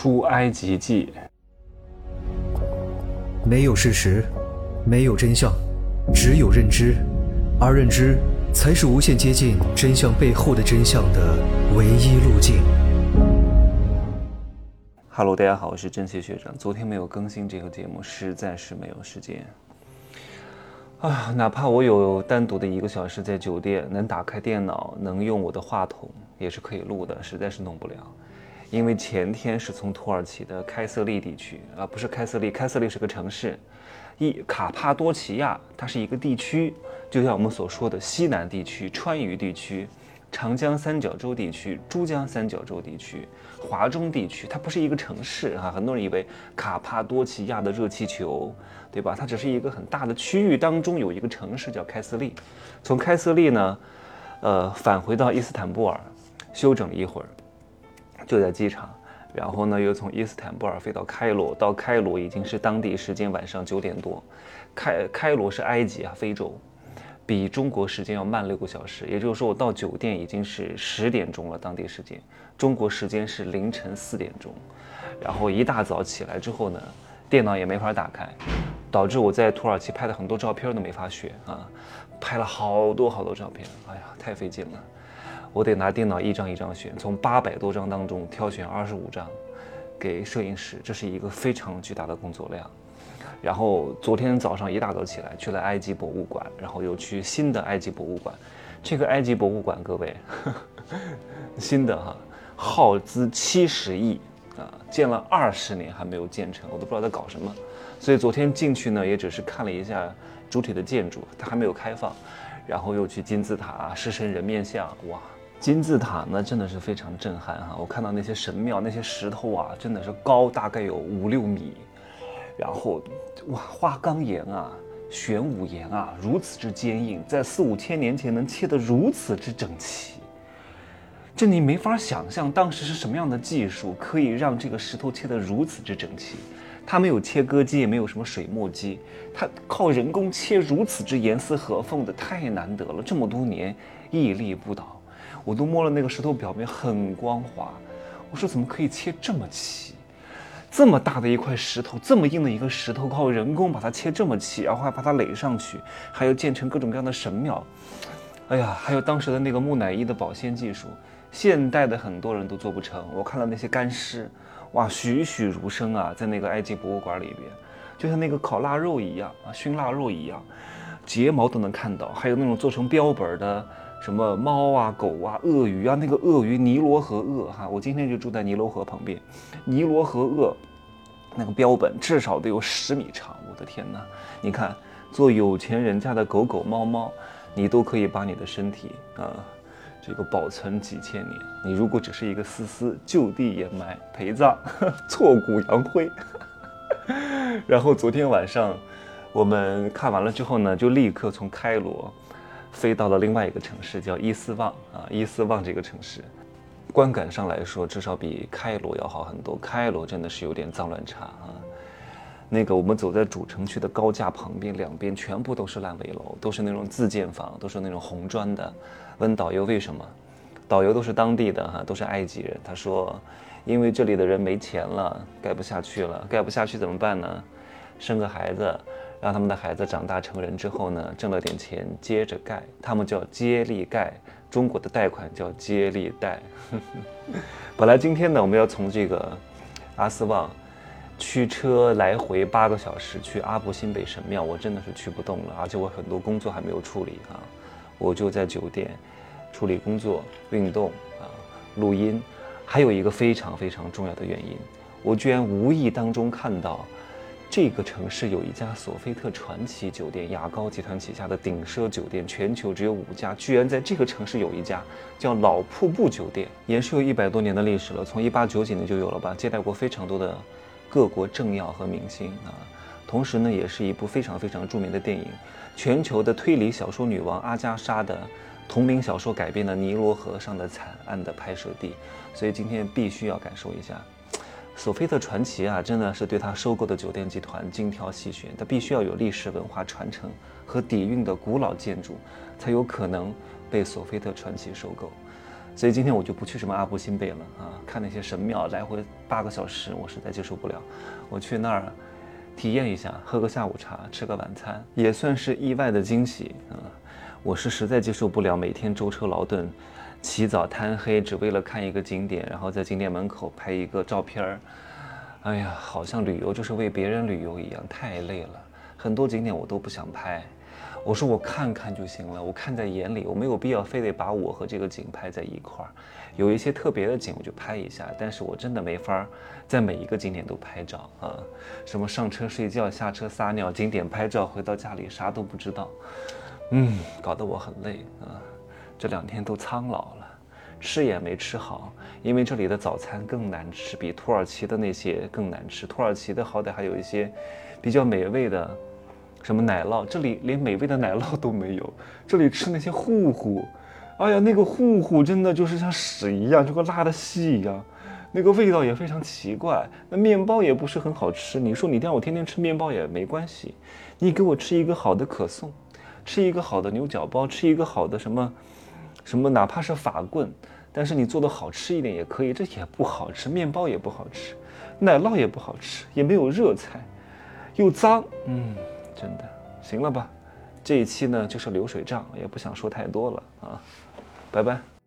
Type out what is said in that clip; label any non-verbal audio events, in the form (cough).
出埃及记，没有事实，没有真相，只有认知，而认知才是无限接近真相背后的真相的唯一路径。Hello，大家好，我是真奇学长。昨天没有更新这个节目，实在是没有时间。啊，哪怕我有单独的一个小时在酒店，能打开电脑，能用我的话筒，也是可以录的，实在是弄不了。因为前天是从土耳其的开瑟利地区啊，不是开瑟利，开瑟利是个城市，一卡帕多奇亚它是一个地区，就像我们所说的西南地区、川渝地区、长江三角洲地区、珠江三角洲地区、华中地区，它不是一个城市啊。很多人以为卡帕多奇亚的热气球，对吧？它只是一个很大的区域当中有一个城市叫开瑟利，从开瑟利呢，呃，返回到伊斯坦布尔，休整了一会儿。就在机场，然后呢，又从伊斯坦布尔飞到开罗，到开罗已经是当地时间晚上九点多。开开罗是埃及啊，非洲，比中国时间要慢六个小时。也就是说，我到酒店已经是十点钟了，当地时间，中国时间是凌晨四点钟。然后一大早起来之后呢，电脑也没法打开，导致我在土耳其拍的很多照片都没法选啊，拍了好多好多照片，哎呀，太费劲了。我得拿电脑一张一张选，从八百多张当中挑选二十五张，给摄影师，这是一个非常巨大的工作量。然后昨天早上一大早起来去了埃及博物馆，然后又去新的埃及博物馆。这个埃及博物馆，各位，呵 (laughs) 呵新的哈，耗资七十亿啊，建了二十年还没有建成，我都不知道在搞什么。所以昨天进去呢，也只是看了一下主体的建筑，它还没有开放。然后又去金字塔、狮身人面像，哇！金字塔呢，真的是非常震撼哈！我看到那些神庙，那些石头啊，真的是高大概有五六米，然后哇，花岗岩啊、玄武岩啊，如此之坚硬，在四五千年前能切得如此之整齐，这你没法想象当时是什么样的技术，可以让这个石头切得如此之整齐。它没有切割机，也没有什么水墨机，它靠人工切如此之严丝合缝的，太难得了。这么多年屹立不倒，我都摸了那个石头表面很光滑。我说怎么可以切这么齐？这么大的一块石头，这么硬的一个石头，靠人工把它切这么齐，然后还把它垒上去，还要建成各种各样的神庙。哎呀，还有当时的那个木乃伊的保鲜技术，现代的很多人都做不成。我看到那些干尸。哇，栩栩如生啊，在那个埃及博物馆里边，就像那个烤腊肉一样啊，熏腊肉一样，睫毛都能看到，还有那种做成标本的什么猫啊、狗啊、鳄鱼啊，那个鳄鱼尼罗河鳄哈，我今天就住在尼罗河旁边，尼罗河鳄那个标本至少得有十米长，我的天哪！你看，做有钱人家的狗狗、猫猫，你都可以把你的身体啊。这个保存几千年，你如果只是一个丝丝，就地掩埋陪葬，挫骨扬灰。然后昨天晚上我们看完了之后呢，就立刻从开罗飞到了另外一个城市，叫伊斯旺啊。伊斯旺这个城市，观感上来说，至少比开罗要好很多。开罗真的是有点脏乱差啊。那个我们走在主城区的高架旁边，两边全部都是烂尾楼，都是那种自建房，都是那种红砖的。问导游为什么？导游都是当地的哈，都是埃及人。他说，因为这里的人没钱了，盖不下去了。盖不下去怎么办呢？生个孩子，让他们的孩子长大成人之后呢，挣了点钱接着盖。他们叫接力盖，中国的贷款叫接力贷。(laughs) 本来今天呢，我们要从这个阿斯旺驱车来回八个小时去阿布辛贝神庙，我真的是去不动了，而且我很多工作还没有处理啊。我就在酒店处理工作、运动啊、录音，还有一个非常非常重要的原因，我居然无意当中看到，这个城市有一家索菲特传奇酒店，雅高集团旗下的顶奢酒店，全球只有五家，居然在这个城市有一家叫老瀑布酒店，也是有一百多年的历史了，从一八九几年就有了吧，接待过非常多的各国政要和明星啊。同时呢，也是一部非常非常著名的电影，全球的推理小说女王阿加莎的同名小说改编的《尼罗河上的惨案》的拍摄地，所以今天必须要感受一下。索菲特传奇啊，真的是对他收购的酒店集团精挑细选，它必须要有历史文化传承和底蕴的古老建筑，才有可能被索菲特传奇收购。所以今天我就不去什么阿布辛贝了啊，看那些神庙来回八个小时，我实在接受不了。我去那儿体验一下，喝个下午茶，吃个晚餐，也算是意外的惊喜啊。我是实在接受不了每天舟车劳顿，起早贪黑，只为了看一个景点，然后在景点门口拍一个照片儿。哎呀，好像旅游就是为别人旅游一样，太累了。很多景点我都不想拍。我说我看看就行了，我看在眼里，我没有必要非得把我和这个景拍在一块儿。有一些特别的景我就拍一下，但是我真的没法在每一个景点都拍照啊。什么上车睡觉，下车撒尿，景点拍照，回到家里啥都不知道。嗯，搞得我很累啊。这两天都苍老了，吃也没吃好，因为这里的早餐更难吃，比土耳其的那些更难吃。土耳其的好歹还有一些比较美味的。什么奶酪？这里连美味的奶酪都没有。这里吃那些糊糊，哎呀，那个糊糊真的就是像屎一样，就跟拉的稀一样，那个味道也非常奇怪。那面包也不是很好吃。你说你让我天天吃面包也没关系，你给我吃一个好的可颂，吃一个好的牛角包，吃一个好的什么什么，哪怕是法棍，但是你做的好吃一点也可以。这也不好吃，面包也不好吃，奶酪也不好吃，也没有热菜，又脏，嗯。真的，行了吧？这一期呢就是流水账，也不想说太多了啊，拜拜。